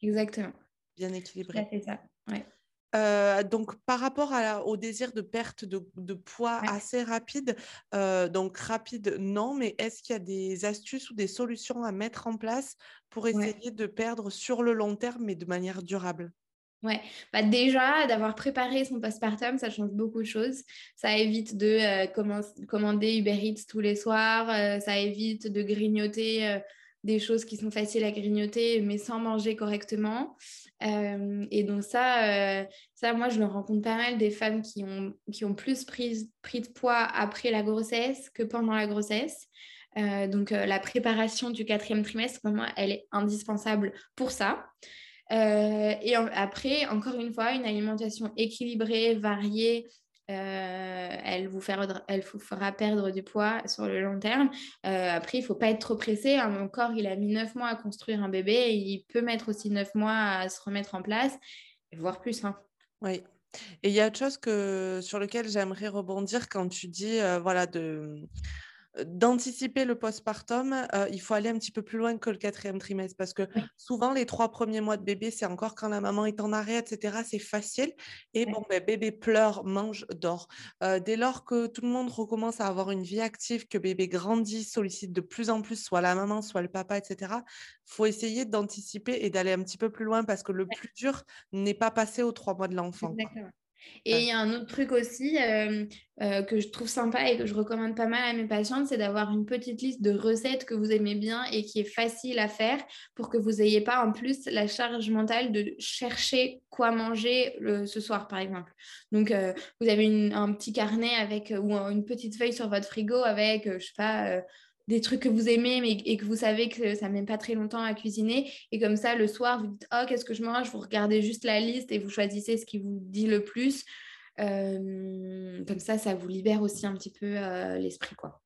Exactement. Bien équilibré. C'est ça, ouais. Euh, donc, par rapport au désir de perte de, poids assez rapide, euh, donc rapide, non, mais est-ce qu'il y a des astuces ou des solutions à mettre en place pour essayer de perdre sur le long terme, mais de manière durable? Ouais, bah déjà, d'avoir préparé son postpartum, ça change beaucoup de choses. Ça évite de euh, commander Uber Eats tous les soirs, ça évite de grignoter des choses qui sont faciles à grignoter, mais sans manger correctement. Euh, et donc ça, euh, ça, moi, je me rends compte pas mal des femmes qui ont, qui ont plus pris, pris de poids après la grossesse que pendant la grossesse. Euh, donc la préparation du quatrième trimestre, pour moi, elle est indispensable pour ça. et après, encore une fois, une alimentation équilibrée, variée, elle, vous fera, elle vous fera perdre du poids sur le long terme. Euh, après, il ne faut pas être trop pressé. Hein. Mon corps, il a mis neuf mois à construire un bébé et il peut mettre aussi neuf mois à se remettre en place, voire plus. Hein. Oui. Et il y a autre chose que, sur lequel j'aimerais rebondir quand tu dis euh, voilà, de d'anticiper le postpartum, euh, il faut aller un petit peu plus loin que le quatrième trimestre parce que souvent les trois premiers mois de bébé, c'est encore quand la maman est en arrêt, etc. C'est facile. Et bon, ben, bébé pleure, mange, dort. Euh, dès lors que tout le monde recommence à avoir une vie active, que bébé grandit, sollicite de plus en plus soit la maman, soit le papa, etc. faut essayer d'anticiper et d'aller un petit peu plus loin parce que le plus dur n'est pas passé aux trois mois de l'enfant. Et il y a un autre truc aussi euh, euh, que je trouve sympa et que je recommande pas mal à mes patientes, c'est d'avoir une petite liste de recettes que vous aimez bien et qui est facile à faire pour que vous n'ayez pas en plus la charge mentale de chercher quoi manger ce soir, par exemple. Donc, euh, vous avez un petit carnet avec ou une petite feuille sur votre frigo avec, je sais pas des trucs que vous aimez mais, et que vous savez que ça ne met pas très longtemps à cuisiner. Et comme ça, le soir, vous dites, oh, qu'est-ce que je mange? Vous regardez juste la liste et vous choisissez ce qui vous dit le plus. Euh, comme ça, ça vous libère aussi un petit peu euh, l'esprit, quoi.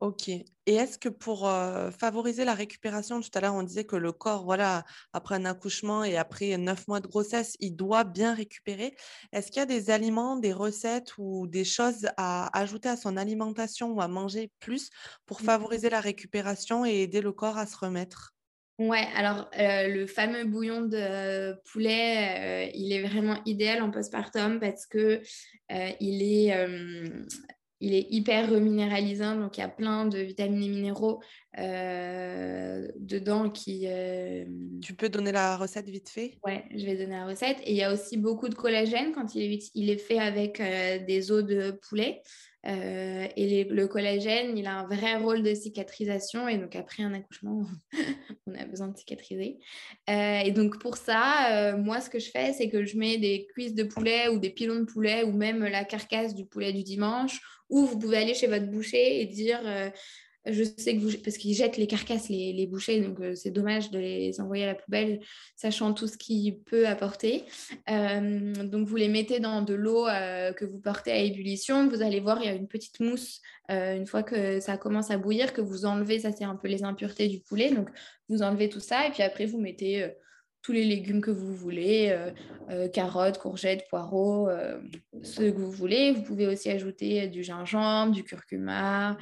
Ok. Et est-ce que pour euh, favoriser la récupération, tout à l'heure on disait que le corps, voilà, après un accouchement et après neuf mois de grossesse, il doit bien récupérer. Est-ce qu'il y a des aliments, des recettes ou des choses à ajouter à son alimentation ou à manger plus pour mmh. favoriser la récupération et aider le corps à se remettre? Ouais, alors euh, le fameux bouillon de poulet, euh, il est vraiment idéal en postpartum parce que il est il est hyper reminéralisant, donc il y a plein de vitamines et minéraux dedans qui... Tu peux donner la recette vite fait? Ouais, je vais donner la recette. Et il y a aussi beaucoup de collagène quand il est, il est fait avec des os de poulet. Euh, et le collagène, il a un vrai rôle de cicatrisation. Et donc, après un accouchement, on a besoin de cicatriser. Euh, et donc, pour ça, euh, moi, ce que je fais, c'est que je mets des cuisses de poulet ou des pilons de poulet ou même la carcasse du poulet du dimanche. Ou vous pouvez aller chez votre boucher et dire je sais que vous, parce qu'ils jettent les carcasses, les, bouchers, donc euh, c'est dommage de les envoyer à la poubelle, sachant tout ce qu'il peut apporter. Euh, donc vous les mettez dans de l'eau euh, que vous portez à ébullition. Vous allez voir, il y a une petite mousse une fois que ça commence à bouillir, que vous enlevez, ça c'est un peu les impuretés du poulet. Donc vous enlevez tout ça et puis après vous mettez tous les légumes que vous voulez, carottes, courgettes, poireaux, ce que vous voulez. Vous pouvez aussi ajouter du gingembre, du curcuma,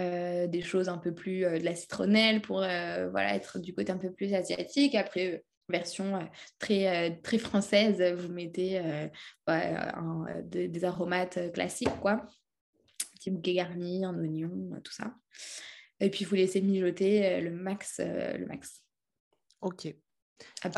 euh, des choses un peu plus euh, de la citronnelle pour euh, voilà, être du côté un peu plus asiatique. Après, version très, très française, vous mettez des, aromates classiques, quoi. Type bouquet garni, un oignon, tout ça. Et puis, vous laissez mijoter le max. le max. Ok. Peu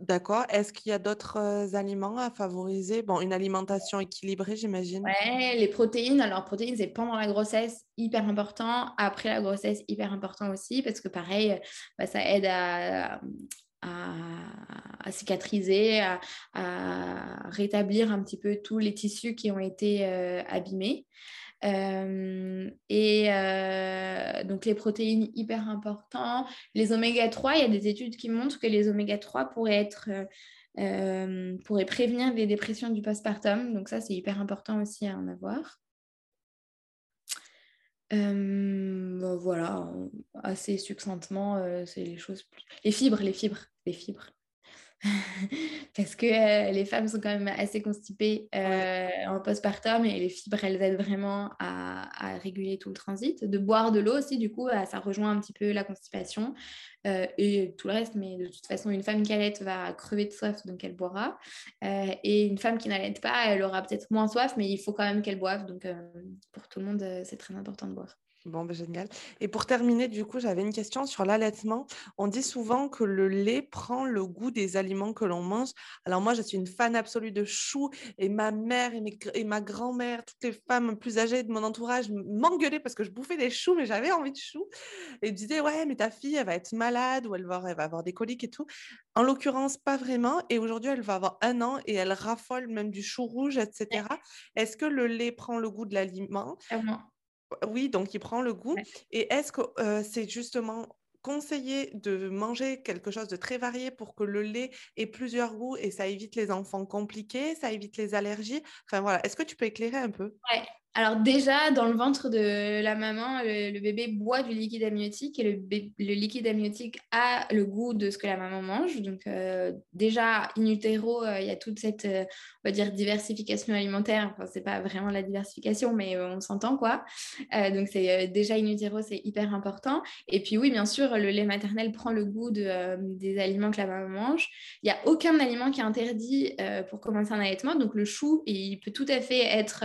D'accord. Est-ce qu'il y a d'autres aliments à favoriser? Bon, une alimentation équilibrée, j'imagine. Ouais, les protéines. Alors, protéines, c'est pendant la grossesse, hyper important. Après la grossesse, hyper important aussi, parce que pareil, bah, ça aide à, à, cicatriser, à, rétablir un petit peu tous les tissus qui ont été abîmés. Euh, et euh, donc les protéines hyper importantes. Les oméga 3, il y a des études qui montrent que les oméga 3 pourraient être euh, pourraient prévenir les dépressions du postpartum. Donc ça, c'est hyper important aussi à en avoir. voilà, assez succinctement, c'est les choses. Les fibres, les fibres, les fibres. parce que euh, les femmes sont quand même assez constipées euh, en postpartum et les fibres, elles aident vraiment à, réguler tout le transit. De boire de l'eau aussi, du coup, euh, ça rejoint un petit peu la constipation et tout le reste. Mais de toute façon, une femme qui allait va crever de soif, donc elle boira. et une femme qui n'allait pas, elle aura peut-être moins soif, mais il faut quand même qu'elle boive. Donc, pour tout le monde, c'est très important de boire. Bon, ben, génial. Et pour terminer, du coup, j'avais une question sur l'allaitement. On dit souvent que le lait prend le goût des aliments que l'on mange. Alors moi, je suis une fan absolue de choux et ma mère et, ma grand-mère, toutes les femmes plus âgées de mon entourage m'engueulaient parce que je bouffais des choux, mais j'avais envie de choux. Et me disaient, ouais, mais ta fille, elle va être malade ou elle va, elle va avoir des coliques et tout. En l'occurrence, pas vraiment. Et aujourd'hui, elle va avoir un an et elle raffole même du chou rouge, etc. Est-ce que le lait prend le goût de l'aliment? Oui, donc il prend le goût. Et est-ce que c'est justement conseillé de manger quelque chose de très varié pour que le lait ait plusieurs goûts et ça évite les enfants compliqués, ça évite les allergies? Enfin voilà, est-ce que tu peux éclairer un peu? Alors déjà, dans le ventre de la maman, le, bébé boit du liquide amniotique et le, liquide amniotique a le goût de ce que la maman mange. Donc euh, déjà, in utero, euh, il y a toute cette, euh, on va dire, diversification alimentaire. Enfin, c'est pas vraiment la diversification, mais on s'entend quoi. donc c'est déjà in utero, c'est hyper important. Et puis oui, bien sûr, le lait maternel prend le goût de, des aliments que la maman mange. Il n'y a aucun aliment qui est interdit pour commencer un allaitement. Donc le chou, il peut tout à fait être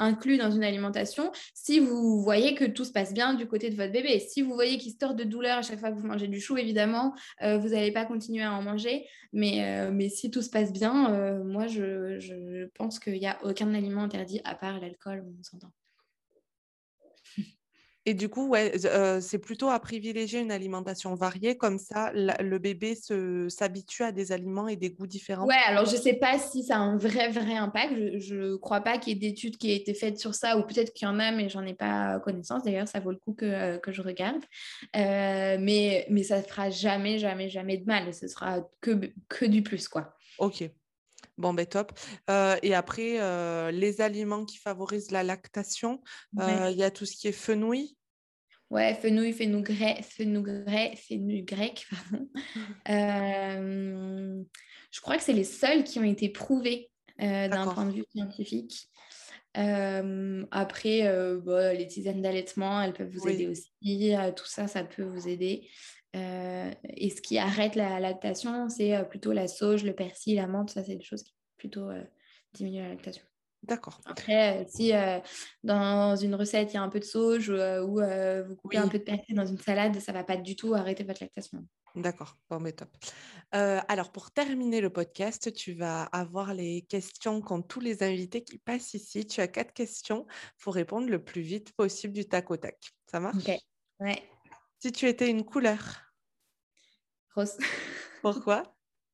inclus dans une alimentation si vous voyez que tout se passe bien du côté de votre bébé. Si vous voyez qu'il sort de douleur à chaque fois que vous mangez du chou, évidemment, euh, vous n'allez pas continuer à en manger. Mais, euh, si tout se passe bien, euh, moi, je, je pense qu'il n'y a aucun aliment interdit à part l'alcool, on s'entend. Et du coup, ouais, c'est plutôt à privilégier une alimentation variée, comme ça, le bébé s'habitue à des aliments et des goûts différents. Ouais, alors je ne sais pas si ça a un vrai, vrai impact. Je ne crois pas qu'il y ait d'études qui aient été faites sur ça, ou peut-être qu'il y en a, mais j'en ai pas connaissance. D'ailleurs, ça vaut le coup que, que je regarde. mais, mais ça ne fera jamais, jamais, jamais de mal. Ce sera que, que du plus, quoi. Ok. Bon, ben top. et après, les aliments qui favorisent la lactation, il y a tout ce qui est fenouil. Ouais, fenouil, fenugrec, fenugrec pardon. je crois que c'est les seuls qui ont été prouvés d'un point de vue scientifique. après, bah, les tisanes d'allaitement, elles peuvent vous aider aussi. tout ça, ça peut vous aider. Euh, et ce qui arrête la lactation, c'est euh, plutôt la sauge, le persil, la menthe. Ça, c'est des choses qui plutôt euh, diminuent la lactation. D'accord. Après, si dans une recette, il y a un peu de sauge ou vous coupez un peu de persil dans une salade, ça ne va pas du tout arrêter votre lactation. D'accord, bon, mais top. alors, pour terminer le podcast, tu vas avoir les questions qu'ont tous les invités qui passent ici. Tu as quatre questions. Faut répondre le plus vite possible du tac au tac. Ça marche? Ok, ouais. Si tu étais une couleur Rose. Pourquoi?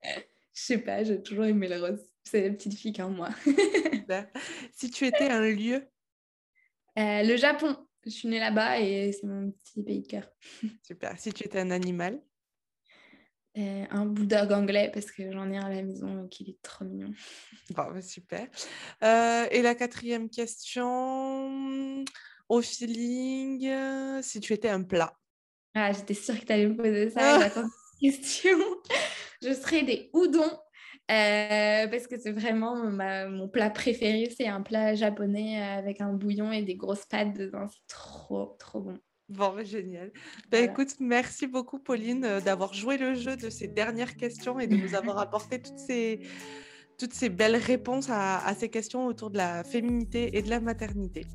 Je sais pas, j'ai toujours aimé le rose. C'est la petite fille comme moi. si tu étais un lieu euh, Le Japon. Je suis née là-bas et c'est mon petit pays de cœur. Super. Si tu étais un animal euh, Un bulldog anglais parce que j'en ai un à la maison qui est trop mignon. Bon, bah, super. Euh, et la quatrième question, au feeling, si tu étais un plat Ah, j'étais sûre que tu allais me poser ça. Ah. question. Je serais des houdons euh, parce que c'est vraiment mon plat préféré. C'est un plat japonais avec un bouillon et des grosses pâtes dedans. C'est trop, trop bon. Bon, bah, génial. Bah, écoute, merci beaucoup, Pauline, euh, d'avoir joué le jeu de ces dernières questions et de nous avoir apporté toutes ces, toutes ces belles réponses à ces questions autour de la féminité et de la maternité.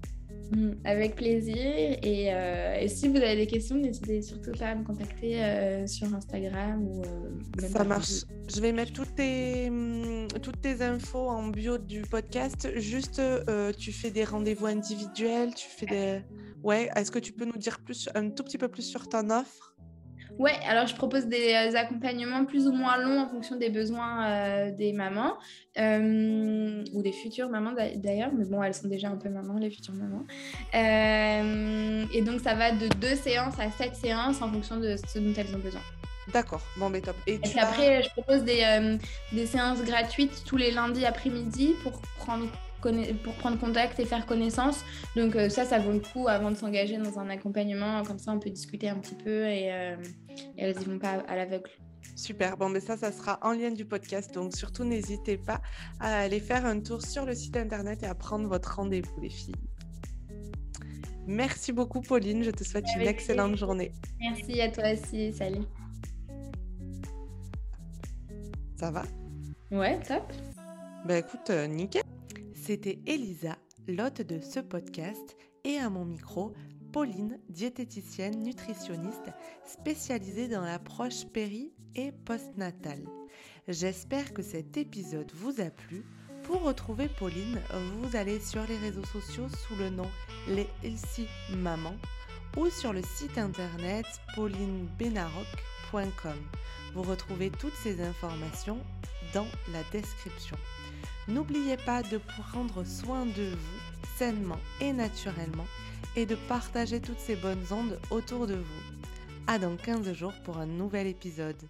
Mm, avec plaisir. Euh, et, si vous avez des questions, n'hésitez surtout pas à me contacter euh, sur Instagram ou euh, Ça marche. Je vais mettre toutes tes, mm, toutes tes infos en bio du podcast. Juste, tu fais des rendez-vous individuels, tu fais des. Ouais. Est-ce que tu peux nous dire plus, un tout petit peu plus sur ton offre? Ouais, alors je propose des euh, accompagnements plus ou moins longs en fonction des besoins euh, des mamans euh, ou des futures mamans d'ailleurs, mais bon, elles sont déjà un peu mamans, les futures mamans. et donc ça va de deux séances à sept séances en fonction de ce dont elles ont besoin. D'accord, bon, mais top. Et, puis après, je propose des, des séances gratuites tous les lundis après-midi pour prendre pour prendre contact et faire connaissance. Donc euh, ça, ça vaut le coup avant de s'engager dans un accompagnement. Comme ça, on peut discuter un petit peu et, euh, elles y vont pas à l'aveugle. Super, bon, mais ça, ça sera en lien du podcast. Donc surtout, n'hésitez pas à aller faire un tour sur le site internet et à prendre votre rendez-vous, les filles. Merci beaucoup, Pauline. Je te souhaite une excellente journée. Merci à toi aussi. Salut. Ça va? Ouais, top. Bah écoute, euh, nickel. C'était Elisa, l'hôte de ce podcast, et à mon micro, Pauline, diététicienne nutritionniste spécialisée dans l'approche péri et postnatale. J'espère que cet épisode vous a plu. Pour retrouver Pauline, vous allez sur les réseaux sociaux sous le nom Les Healthy Maman ou sur le site internet paulinebenaroc.com. Vous retrouvez toutes ces informations dans la description. N'oubliez pas de prendre soin de vous sainement et naturellement et de partager toutes ces bonnes ondes autour de vous. À dans 15 jours pour un nouvel épisode.